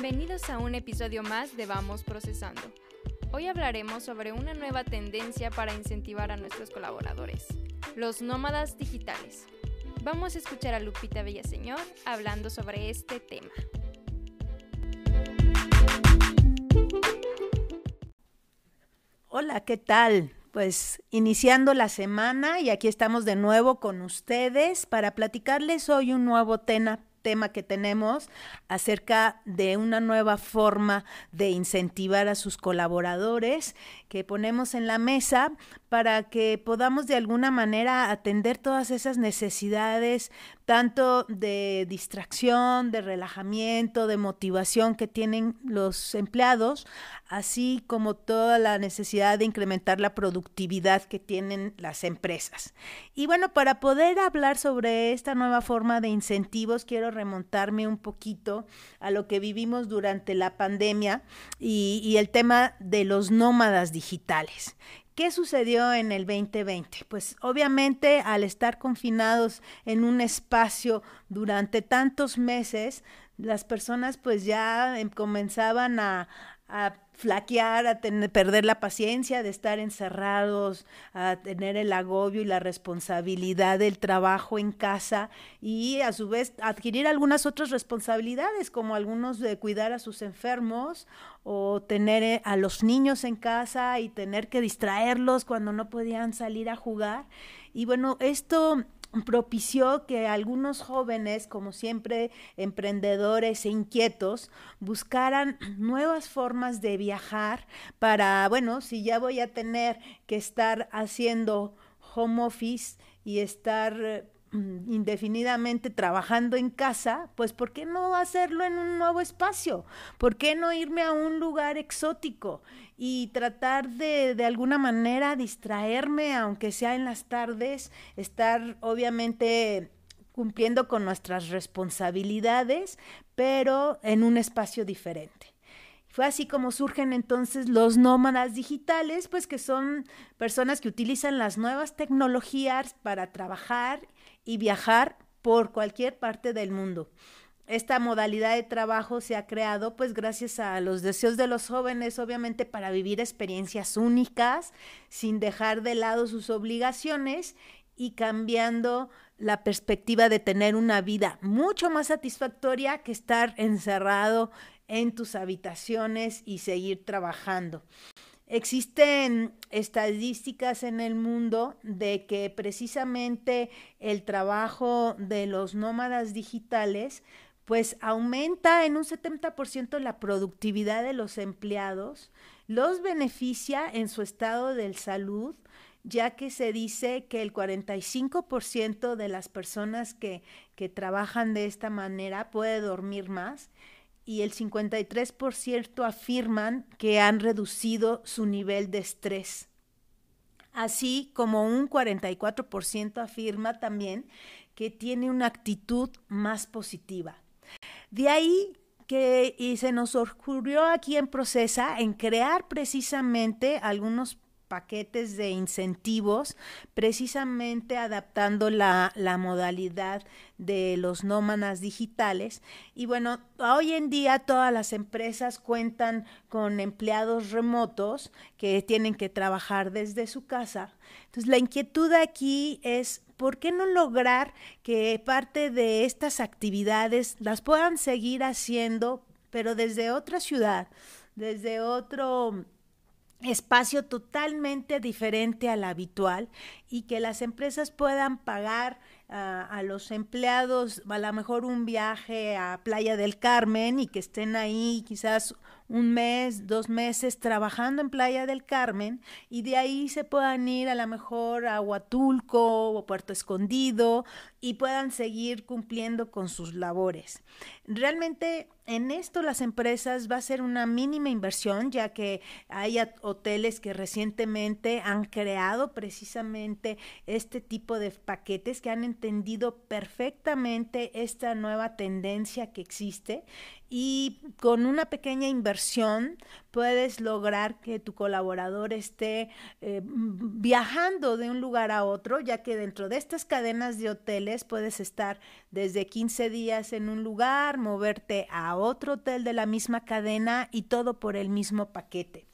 Bienvenidos a un episodio más de Vamos Procesando. Hoy hablaremos sobre una nueva tendencia para incentivar a nuestros colaboradores, los nómadas digitales. Vamos a escuchar a Lupita Villaseñor hablando sobre este tema. Hola, ¿qué tal? Pues iniciando la semana y aquí estamos de nuevo con ustedes para platicarles hoy un nuevo tema, tema que tenemos acerca de una nueva forma de incentivar a sus colaboradores que ponemos en la mesa para que podamos de alguna manera atender todas esas necesidades, tanto de distracción, de relajamiento, de motivación que tienen los empleados, así como toda la necesidad de incrementar la productividad que tienen las empresas. Y bueno, para poder hablar sobre esta nueva forma de incentivos, quiero remontarme un poquito a lo que vivimos durante la pandemia y, el tema de los nómadas digitales. ¿Qué sucedió en el 2020? Pues obviamente al estar confinados en un espacio durante tantos meses, las personas pues ya em, comenzaban a flaquear, a tener, perder la paciencia de estar encerrados, a tener el agobio y la responsabilidad del trabajo en casa y a su vez adquirir algunas otras responsabilidades como algunos de cuidar a sus enfermos o tener eh, a los niños en casa y tener que distraerlos cuando no podían salir a jugar. Y bueno, esto propició que algunos jóvenes, como siempre emprendedores e inquietos, buscaran nuevas formas de viajar para, bueno, si ya voy a tener que estar haciendo home office y estar indefinidamente trabajando en casa, pues ¿por qué no hacerlo en un nuevo espacio? ¿Por qué no irme a un lugar exótico y tratar de de alguna manera distraerme, aunque sea en las tardes, estar obviamente cumpliendo con nuestras responsabilidades, pero en un espacio diferente? Fue así como surgen entonces los nómadas digitales, pues que son personas que utilizan las nuevas tecnologías para trabajar y viajar por cualquier parte del mundo. Esta modalidad de trabajo se ha creado pues gracias a los deseos de los jóvenes, obviamente para vivir experiencias únicas, sin dejar de lado sus obligaciones y cambiando la perspectiva de tener una vida mucho más satisfactoria que estar encerrado en tus habitaciones y seguir trabajando. Existen estadísticas en el mundo de que precisamente el trabajo de los nómadas digitales pues aumenta en un 70% la productividad de los empleados, los beneficia en su estado de salud, ya que se dice que el 45% de las personas que, que trabajan de esta manera puede dormir más y el 53% afirman que han reducido su nivel de estrés. Así como un 44% afirma también que tiene una actitud más positiva. De ahí que se nos ocurrió aquí en Procesa en crear precisamente algunos paquetes de incentivos, precisamente adaptando la, la, modalidad de los nómadas digitales. Y bueno, hoy en día todas las empresas cuentan con empleados remotos que tienen que trabajar desde su casa. Entonces, la inquietud aquí es ¿por qué no lograr que parte de estas actividades las puedan seguir haciendo, pero desde otra ciudad, desde otro espacio totalmente diferente al habitual y que las empresas puedan pagar a los empleados a lo mejor un viaje a Playa del Carmen y que estén ahí quizás un mes, dos meses trabajando en Playa del Carmen y de ahí se puedan ir a lo mejor a Huatulco o Puerto Escondido y puedan seguir cumpliendo con sus labores. Realmente en esto las empresas va a ser una mínima inversión, ya que hay hoteles que recientemente han creado precisamente este tipo de paquetes que han entendido perfectamente esta nueva tendencia que existe y con una pequeña inversión puedes lograr que tu colaborador esté eh, viajando de un lugar a otro, ya que dentro de estas cadenas de hoteles puedes estar desde 15 días en un lugar, moverte a otro hotel de la misma cadena y todo por el mismo paquete.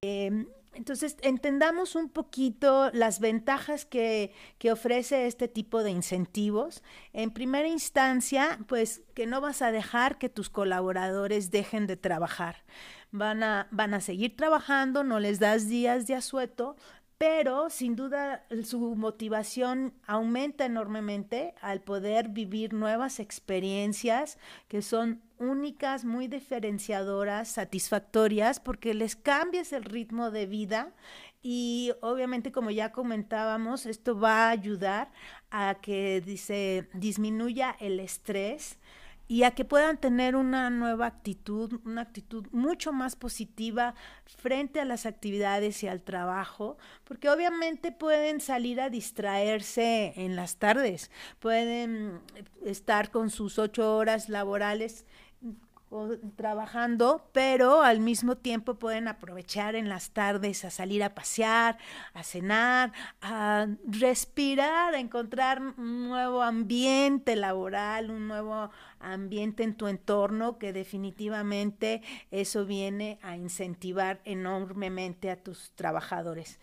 Em, entonces, entendamos un poquito las ventajas que, que, ofrece este tipo de incentivos. En primera instancia, pues que no vas a dejar que tus colaboradores dejen de trabajar. Van a, van a seguir trabajando, no les das días de asueto, pero sin duda su motivación aumenta enormemente al poder vivir nuevas experiencias que son únicas, muy diferenciadoras, satisfactorias, porque les cambias el ritmo de vida. Y obviamente como ya comentábamos, esto va a ayudar a que dice, disminuya el estrés y a que puedan tener una nueva actitud, una actitud mucho más positiva frente a las actividades y al trabajo, porque obviamente pueden salir a distraerse en las tardes, pueden estar con sus ocho horas laborales trabajando, pero al mismo tiempo pueden aprovechar en las tardes a salir a pasear, a cenar, a respirar, a encontrar un nuevo ambiente laboral, un nuevo ambiente en tu entorno que definitivamente eso viene a incentivar enormemente a tus trabajadores.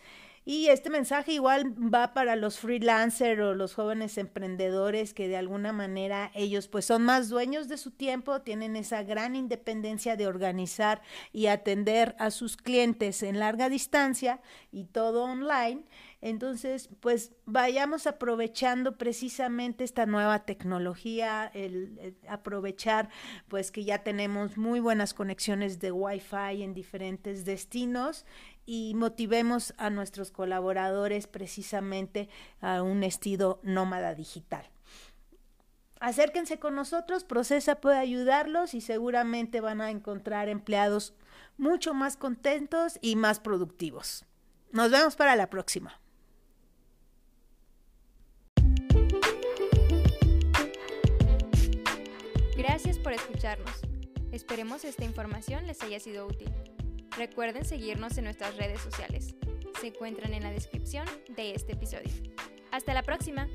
Y este mensaje igual va para los freelancers o los jóvenes emprendedores que de alguna manera ellos pues son más dueños de su tiempo, tienen esa gran independencia de organizar y atender a sus clientes en larga distancia y todo online. Entonces, pues vayamos aprovechando precisamente esta nueva tecnología, el, aprovechar pues que ya tenemos muy buenas conexiones de Wi-Fi en diferentes destinos y motivemos a nuestros colaboradores precisamente a un estilo nómada digital. Acérquense con nosotros, Procesa puede ayudarlos y seguramente van a encontrar empleados mucho más contentos y más productivos. Nos vemos para la próxima. Gracias por escucharnos. Esperemos esta información les haya sido útil. Recuerden seguirnos en nuestras redes sociales. Se encuentran en la descripción de este episodio. Hasta la próxima.